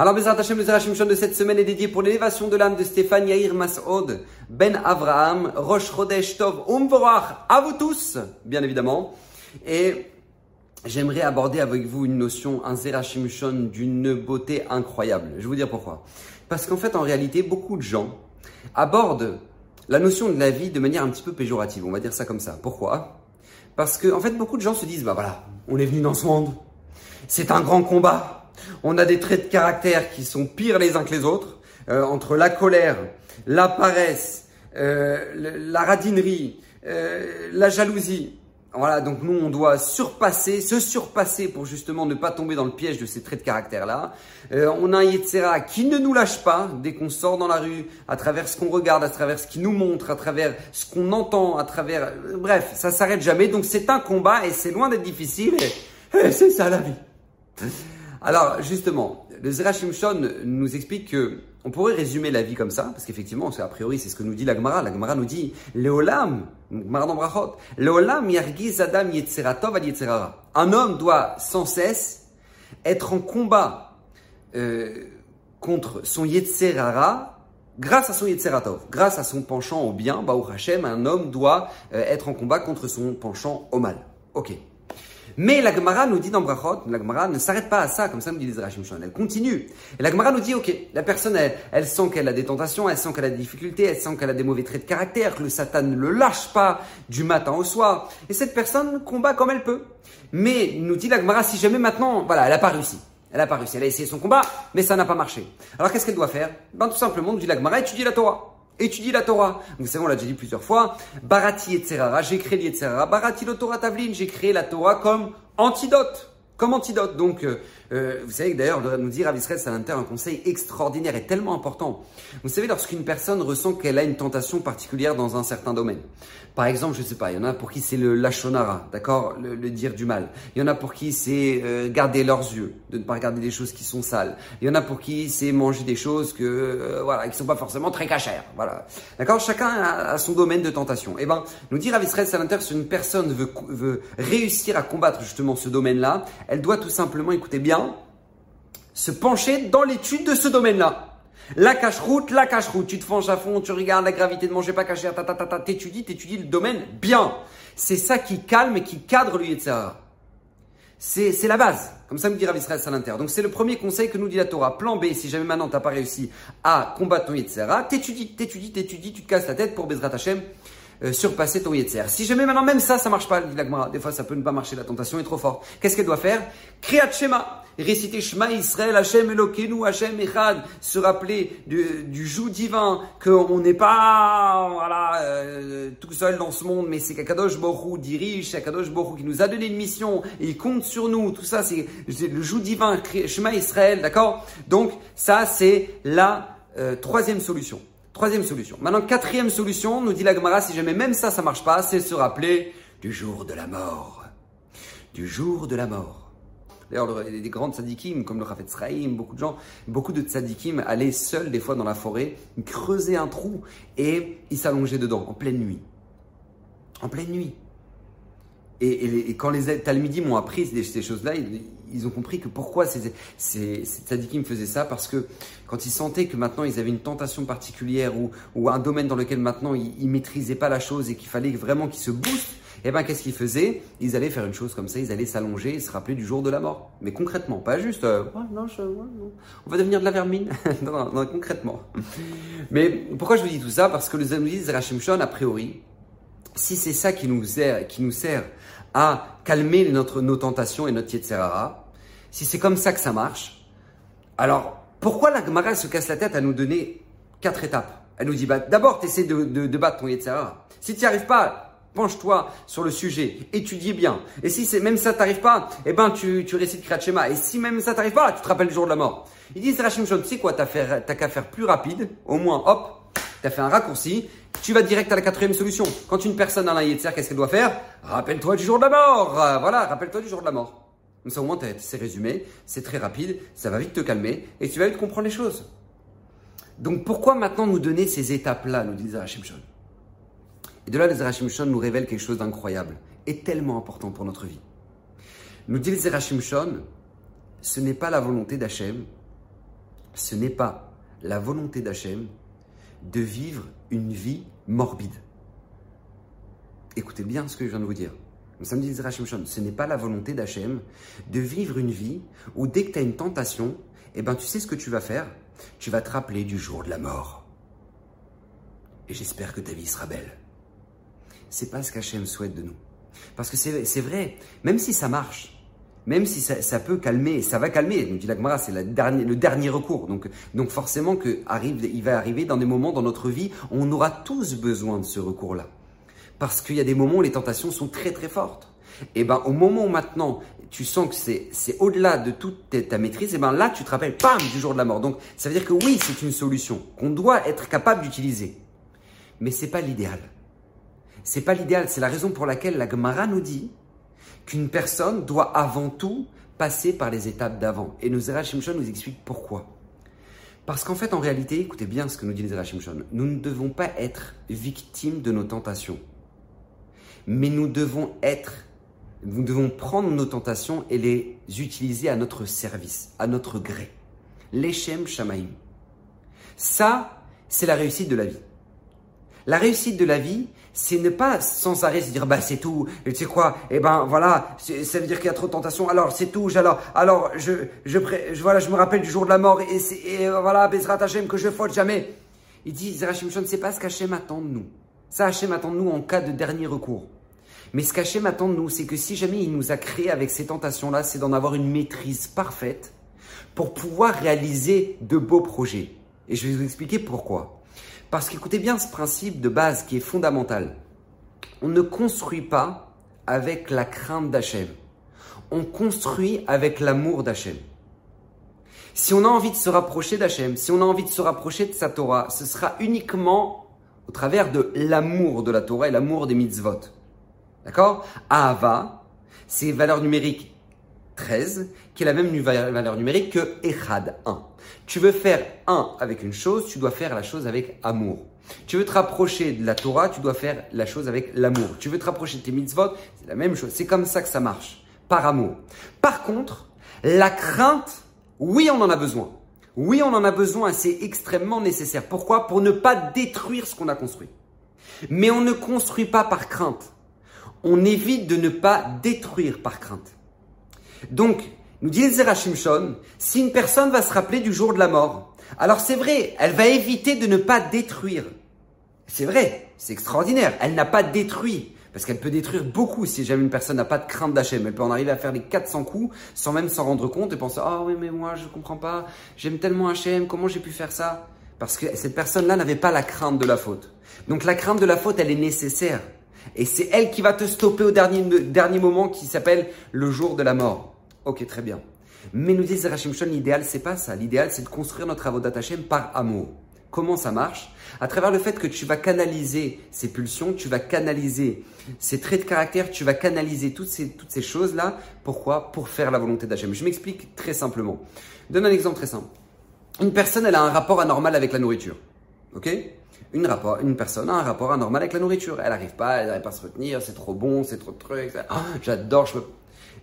Alors, Bezrat Hashem, le Zerachim de cette semaine est dédié pour l'élévation de l'âme de Stéphane Yair Mas'od, Ben Avraham, Rosh Chodesh Tov, Umvorach, à vous tous, bien évidemment. Et j'aimerais aborder avec vous une notion, un Zerachim d'une beauté incroyable. Je vais vous dire pourquoi. Parce qu'en fait, en réalité, beaucoup de gens abordent la notion de la vie de manière un petit peu péjorative, on va dire ça comme ça. Pourquoi? Parce que, en fait, beaucoup de gens se disent, bah voilà, on est venu dans ce monde, c'est un grand combat, on a des traits de caractère qui sont pires les uns que les autres, euh, entre la colère, la paresse, euh, la radinerie, euh, la jalousie. Voilà, donc nous, on doit surpasser, se surpasser pour justement ne pas tomber dans le piège de ces traits de caractère-là. on a un Yetzera qui ne nous lâche pas dès qu'on sort dans la rue, à travers ce qu'on regarde, à travers ce qu'il nous montre, à travers ce qu'on entend, à travers... bref, ça s'arrête jamais. Donc c'est un combat et c'est loin d'être difficile. c'est ça la vie. Alors, justement, le Zerachim Shon nous explique que on pourrait résumer la vie comme ça, parce qu'effectivement, a priori, c'est ce que nous dit la Gemara. La Gemara nous dit, Leolam, Gemara Leolam yargiz adam yetzeratov yetzerara. Un homme doit sans cesse être en combat euh, contre son yetzerara grâce à son yetzeratov, grâce à son penchant au bien, Baou Hashem, un homme doit euh, être en combat contre son penchant au mal. Ok. Mais la Gemara nous dit dans Brachot, la Gemara ne s'arrête pas à ça, comme ça nous dit les Rachim elle continue. Et la Gemara nous dit, ok, la personne, elle, sent qu'elle a des tentations, elle sent qu'elle a des difficultés, elle sent qu'elle a des mauvais traits de caractère, que le Satan ne le lâche pas du matin au soir. Et cette personne combat comme elle peut. Mais nous dit la Gemara, si jamais maintenant, voilà, elle n'a pas réussi. Elle n'a pas réussi, elle a essayé son combat, mais ça n'a pas marché. Alors qu'est-ce qu'elle doit faire? Ben tout simplement, nous dit la Gemara, étudier la Torah étudie la Torah. Vous savez, on l'a déjà dit plusieurs fois. Barati et j'ai créé l'Yetzerara. Barati le Torah Tavlin, j'ai créé la Torah comme antidote comme antidote. Donc, euh, euh, vous savez que d'ailleurs, nous dire à Israël Salanter un conseil extraordinaire et tellement important. Vous savez, lorsqu'une personne ressent qu'elle a une tentation particulière dans un certain domaine. Par exemple, je ne sais pas, il y en a pour qui c'est le lachonara, d'accord, le, dire du mal. Il y en a pour qui c'est euh, garder leurs yeux, de ne pas regarder des choses qui sont sales. Il y en a pour qui c'est manger des choses que voilà, qui sont pas forcément très cachères. Voilà, d'accord. Chacun a, son domaine de tentation. Et eh ben, nous dire à Israël Salanter, si une personne veut, réussir à combattre justement ce domaine-là, elle doit tout simplement, écoutez bien, se pencher dans l'étude de ce domaine-là. La cache-route, la cache-route. Tu te penches à fond, tu regardes la gravité de manger pas caché, ta, ta, ta, ta, t'étudies, t'étudies le domaine bien. C'est ça qui calme et qui cadre le Yetzirah. C'est, c'est la base. Comme ça me dira Israël Salinter. Donc c'est le premier conseil que nous dit la Torah. Plan B, si jamais maintenant t'as pas réussi à combattre ton Yetzirah, t'étudies, t'étudies, t'étudies, tu te casses la tête pour Bezrat Hashem euh, surpasser ton Yetzer. Si jamais maintenant même ça, ça marche pas, dit Des fois, ça peut ne pas marcher, la tentation est trop forte. Qu'est-ce qu'elle doit faire? Kriyat Shema. Réciter Shema Israël, Hashem Elokeinu, Hashem Echad. Se rappeler du, du joug divin, qu'on n'est pas, voilà, euh, tout seul dans ce monde, mais c'est qu'Akadosh Borou dirige, c'est Akadosh Borou qui nous a donné une mission, et il compte sur nous. Tout ça, c'est le joug divin, Shema Israël, d'accord? Donc, ça, c'est la euh, troisième solution. Troisième solution. Maintenant, quatrième solution, nous dit la Gemara, si jamais même ça, ça marche pas, c'est se rappeler du jour de la mort. Du jour de la mort. D'ailleurs, des grandes tzadikim, comme le Rafet Sraïm, beaucoup de gens, beaucoup de tzadikim allaient seuls, des fois, dans la forêt, creuser un trou et ils s'allongeaient dedans, en pleine nuit. En pleine nuit. Et, quand les Talmudim m'ont appris ces, choses-là, ils, ont compris que pourquoi ces, ces, faisaient ça, parce que quand ils sentaient que maintenant ils avaient une tentation particulière ou, un domaine dans lequel maintenant ils, ne maîtrisaient pas la chose et qu'il fallait vraiment qu'ils se boostent, eh ben qu'est-ce qu'ils faisaient? Ils allaient faire une chose comme ça, ils allaient s'allonger et se rappeler du jour de la mort. Mais concrètement, pas juste, euh, non, on va devenir de la vermine. non, non, concrètement. Mais pourquoi je vous dis tout ça? Parce que les Rachim Shon, a priori, si c'est ça qui nous sert, qui nous sert à calmer notre, nos tentations et notre Yetzerara, si c'est comme ça que ça marche, alors pourquoi la Gemara se casse la tête à nous donner quatre étapes? Elle nous dit bah, d'abord, tu essaies de, de, battre ton Yetzerara. Si tu n'y arrives pas, penche-toi sur le sujet, étudie bien. Et si c'est même ça t'arrive pas, eh ben tu, tu récites Kriyat Et si même ça t'arrive pas, tu te rappelles le jour de la mort. Ils disent Rachim tu sais quoi, t'as qu'à faire plus rapide, au moins hop, tu as fait un raccourci, tu vas direct à la quatrième solution. Quand une personne a un Yetzer, qu'est-ce qu'elle doit faire? Rappelle-toi du jour de la mort Voilà, rappelle-toi du jour de la mort. Comme ça, au moins, c'est résumé, c'est très rapide, ça va vite te calmer et tu vas vite comprendre les choses. Donc, pourquoi maintenant nous donner ces étapes-là, nous dit Zerachim Shon Et de là, les Zerachim Shon nous révèle quelque chose d'incroyable et tellement important pour notre vie. Nous dit les Zerachim Shon, ce n'est pas la volonté d'Hachem ce n'est pas la volonté d'Hachem de vivre une vie morbide. Écoutez bien ce que je viens de vous dire. Ça me dit ce n'est pas la volonté d'Hachem de vivre une vie où dès que tu as une tentation, eh ben, tu sais ce que tu vas faire? Tu vas te rappeler du jour de la mort. Et j'espère que ta vie sera belle. C'est pas ce qu'Hachem souhaite de nous. Parce que c'est vrai, même si ça marche, même si ça, peut calmer, ça va calmer, nous dit la c'est le dernier recours. Donc, donc forcément que arrive, il va arriver dans des moments dans notre vie, on aura tous besoin de ce recours-là. Parce qu'il y a des moments où les tentations sont très très fortes. Et ben au moment où maintenant tu sens que c'est au-delà de toute ta maîtrise, et ben là tu te rappelles, pam, du jour de la mort. Donc ça veut dire que oui, c'est une solution qu'on doit être capable d'utiliser. Mais c'est pas l'idéal. C'est pas l'idéal. C'est la raison pour laquelle la Gemara nous dit qu'une personne doit avant tout passer par les étapes d'avant. Et nous Shimshon nous explique pourquoi. Parce qu'en fait, en réalité, écoutez bien ce que nous dit les Shimshon, nous ne devons pas être victimes de nos tentations. Mais nous devons être, nous devons prendre nos tentations et les utiliser à notre service, à notre gré. L'Echem Shamaim. Ça, c'est la réussite de la vie. La réussite de la vie, c'est ne pas sans arrêt se dire bah c'est tout tu sais quoi eh ben voilà ça veut dire qu'il y a trop de tentation alors c'est tout alors alors je je, voilà je me rappelle du jour de la mort et, et euh, voilà Bezrat Hashem que je faute jamais. Il dit Zerachim ne sais pas ce qu'Hachem attend de nous. Ça Hachem attend de nous en cas de dernier recours. Mais ce qu'Hachem attend de nous c'est que si jamais il nous a créé avec ces tentations là c'est d'en avoir une maîtrise parfaite pour pouvoir réaliser de beaux projets. Et je vais vous expliquer pourquoi parce qu'écoutez bien ce principe de base qui est fondamental. On ne construit pas avec la crainte d'Hachem. On construit avec l'amour d'Hachem. Si on a envie de se rapprocher d'Hachem, si on a envie de se rapprocher de sa Torah, ce sera uniquement au travers de l'amour de la Torah et l'amour des mitzvot. D'accord? Ahava, c'est valeur numérique 13, qui est la même valeur numérique que Echad 1. Tu veux faire un avec une chose, tu dois faire la chose avec amour. Tu veux te rapprocher de la Torah, tu dois faire la chose avec l'amour. Tu veux te rapprocher de tes mitzvot, c'est la même chose. C'est comme ça que ça marche, par amour. Par contre, la crainte, oui, on en a besoin. Oui, on en a besoin, c'est extrêmement nécessaire. Pourquoi? Pour ne pas détruire ce qu'on a construit. Mais on ne construit pas par crainte. On évite de ne pas détruire par crainte. Donc, nous dit Zera Shimshon, si une personne va se rappeler du jour de la mort, alors c'est vrai, elle va éviter de ne pas détruire. C'est vrai, c'est extraordinaire. Elle n'a pas détruit. Parce qu'elle peut détruire beaucoup si jamais une personne n'a pas de crainte d'Hachem. Elle peut en arriver à faire les 400 coups sans même s'en rendre compte et penser Ah oui, mais moi je comprends pas, j'aime tellement Hachem, comment j'ai pu faire ça? Parce que cette personne-là n'avait pas la crainte de la faute. Donc la crainte de la faute, elle est nécessaire. Et c'est elle qui va te stopper au dernier moment qui s'appelle le jour de la mort. Ok, très bien. Mais nous dit Zerachim Shon, l'idéal, c'est pas ça. L'idéal, c'est de construire notre Avodat Hashem par amour. Comment ça marche? À travers le fait que tu vas canaliser ces pulsions, tu vas canaliser ces traits de caractère, tu vas canaliser toutes ces, toutes ces choses-là. Pourquoi? Pour faire la volonté d'Hachem. Je m'explique très simplement. Donne un exemple très simple. Une personne, elle a un rapport anormal avec la nourriture. Ok? Une, rapport, une personne a un rapport anormal avec la nourriture. Elle n'arrive pas, elle n'arrive pas à se retenir, c'est trop bon, c'est trop de trucs. Ah, j'adore, je peux...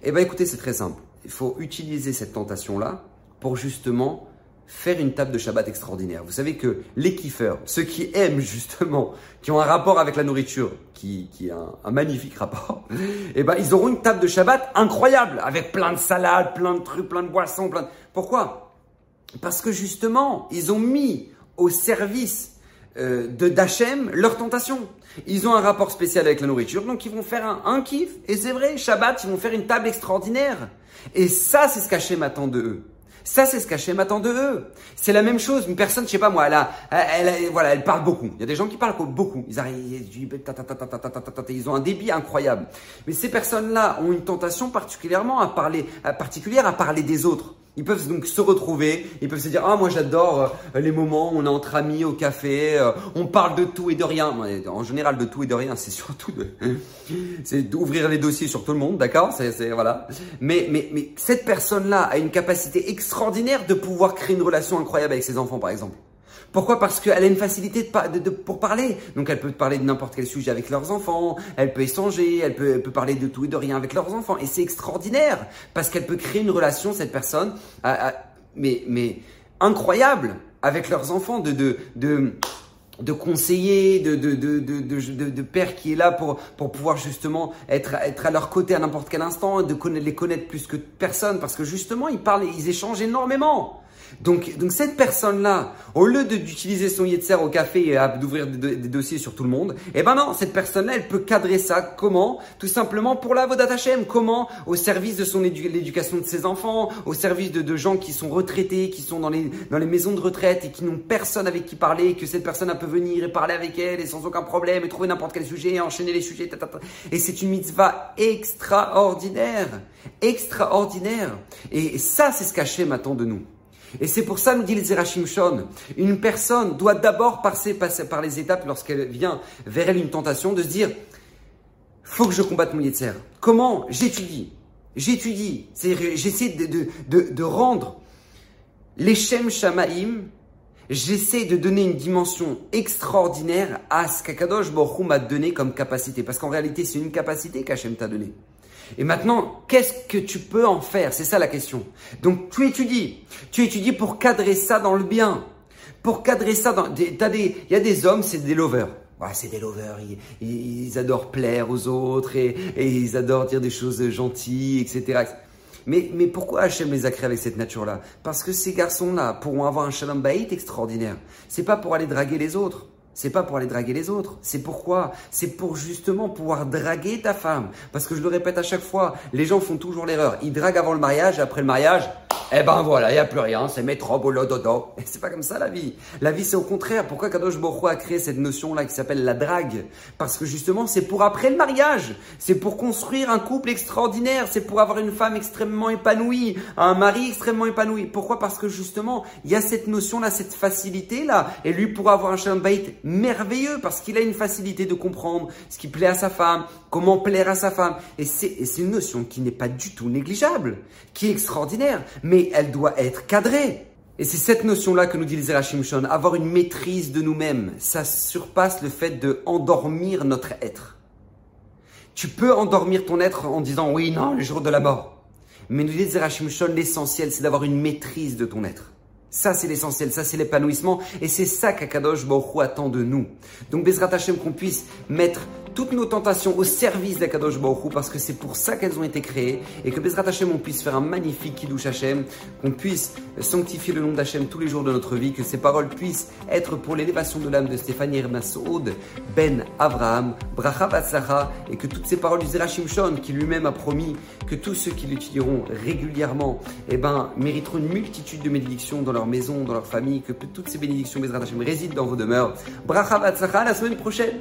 Eh bien écoutez, c'est très simple il faut utiliser cette tentation-là pour justement faire une table de Shabbat extraordinaire. Vous savez que les kiffeurs, ceux qui aiment justement, qui ont un rapport avec la nourriture, qui, qui a un, magnifique rapport, eh ben, ils auront une table de Shabbat incroyable, avec plein de salades, plein de trucs, plein de boissons, plein de... Pourquoi? Parce que justement, ils ont mis au service euh, de d'Hachem leur tentation. Ils ont un rapport spécial avec la nourriture, donc ils vont faire un, un kiff. Et c'est vrai, Shabbat, ils vont faire une table extraordinaire. Et ça, c'est ce qu'Hachem attend de eux. Ça, c'est ce qu'Hachem attend de eux. C'est la même chose. Une personne, je sais pas moi, elle a, elle, voilà, elle parle beaucoup. Il y a des gens qui parlent beaucoup. Ils arrivent, ils ont un débit incroyable. Mais ces personnes-là ont une tentation particulièrement à parler, particulière à parler des autres. Ils peuvent donc se retrouver, ils peuvent se dire ah moi j'adore euh, les moments où on est entre amis au café, euh, on parle de tout et de rien. En général de tout et de rien, c'est surtout de c'est d'ouvrir les dossiers sur tout le monde, d'accord? C'est voilà. Mais mais mais cette personne-là a une capacité extraordinaire de pouvoir créer une relation incroyable avec ses enfants par exemple. Pourquoi Parce qu'elle a une facilité de, pour parler. Donc elle peut parler de n'importe quel sujet avec leurs enfants, elle peut échanger, elle peut, parler de tout et de rien avec leurs enfants. Et c'est extraordinaire parce qu'elle peut créer une relation, cette personne, mais, incroyable avec leurs enfants, de, de, de, de conseillers, de, père qui est là pour, pouvoir justement être, à leur côté à n'importe quel instant, de les connaître plus que personne, parce que justement, ils parlent, ils échangent énormément. Donc, donc cette personne-là, au lieu d'utiliser son yetzer au café et d'ouvrir des, dossiers sur tout le monde, eh ben non, cette personne-là, elle peut cadrer ça. Comment? Tout simplement pour la Vodat Hashem. Comment? Au service de son l'éducation de ses enfants, au service de, gens qui sont retraités, qui sont dans les, dans les maisons de retraite et qui n'ont personne avec qui parler, que cette personne peut venir et parler avec elle et sans aucun problème et trouver n'importe quel sujet et enchaîner les sujets. Et c'est une mitzvah extraordinaire. Extraordinaire. Et ça, c'est ce qu'Hachem attend de nous. Et c'est pour ça, nous dit le Zerachim Shon, une personne doit d'abord passer, par les étapes lorsqu'elle vient vers elle une tentation de se dire, faut que je combatte mon Yetzer. Comment J'étudie? J'étudie. J'essaie de, de, de, rendre les Shem Shamaim, j'essaie de donner une dimension extraordinaire à ce qu'Akadosh Baruch m'a donné comme capacité. Parce qu'en réalité, c'est une capacité qu'Hachem t'a donnée. Et maintenant, qu'est-ce que tu peux en faire? C'est ça la question. Donc tu étudies. Tu étudies pour cadrer ça dans le bien. Pour cadrer ça dans... Il y a des hommes, c'est des lovers. c'est des lovers, ils, adorent plaire aux autres et, ils adorent dire des choses gentilles, etc. Mais, mais pourquoi Hachem les a créés avec cette nature-là? Parce que ces garçons-là pourront avoir un shalom baït extraordinaire. C'est pas pour aller draguer les autres. C'est pas pour aller draguer les autres. C'est pourquoi? C'est pour justement pouvoir draguer ta femme. Parce que je le répète à chaque fois, les gens font toujours l'erreur. Ils draguent avant le mariage après le mariage, eh ben voilà, il n'y a plus rien, c'est mettre boulot dodo. Et c'est pas comme ça la vie. La vie c'est au contraire. Pourquoi Kadosh Borro a créé cette notion-là qui s'appelle la drague? Parce que justement c'est pour après le mariage. C'est pour construire un couple extraordinaire. C'est pour avoir une femme extrêmement épanouie, un mari extrêmement épanoui. Pourquoi? Parce que justement il y a cette notion-là, cette facilité-là. Et lui pourra avoir un shalom bait merveilleux parce qu'il a une facilité de comprendre ce qui plaît à sa femme, comment plaire à sa femme. Et c'est une notion qui n'est pas du tout négligeable, qui est extraordinaire. Mais elle doit être cadrée. Et c'est cette notion-là que nous dit les Zerachim Shon, avoir une maîtrise de nous-mêmes. Ça surpasse le fait de endormir notre être. Tu peux endormir ton être en disant oui, non, le jour de la mort. Mais nous dit les Zerachim Shon, l'essentiel, c'est d'avoir une maîtrise de ton être. Ça, c'est l'essentiel, ça, c'est l'épanouissement. Et c'est ça qu'Akadosh Baruch attend de nous. Donc, Bezrat qu'on puisse mettre toutes nos tentations au service d'Akadosh Baruch parce que c'est pour ça qu'elles ont été créées et que Bezrat Hashem on puisse faire un magnifique Kiddush Hashem, qu'on puisse sanctifier le nom d'Hachem tous les jours de notre vie, que ces paroles puissent être pour l'élévation de l'âme de Stéphanie Hermasoud, Ben Abraham, Bracha Batzlacha et que toutes ces paroles du Zerachim Shon qui lui-même a promis que tous ceux qui l'étudieront régulièrement eh ben, mériteront une multitude de bénédictions dans leur maison, dans leur famille, que toutes ces bénédictions Bezrat Hashem résident dans vos demeures. Bracha Batzlacha, la semaine prochaine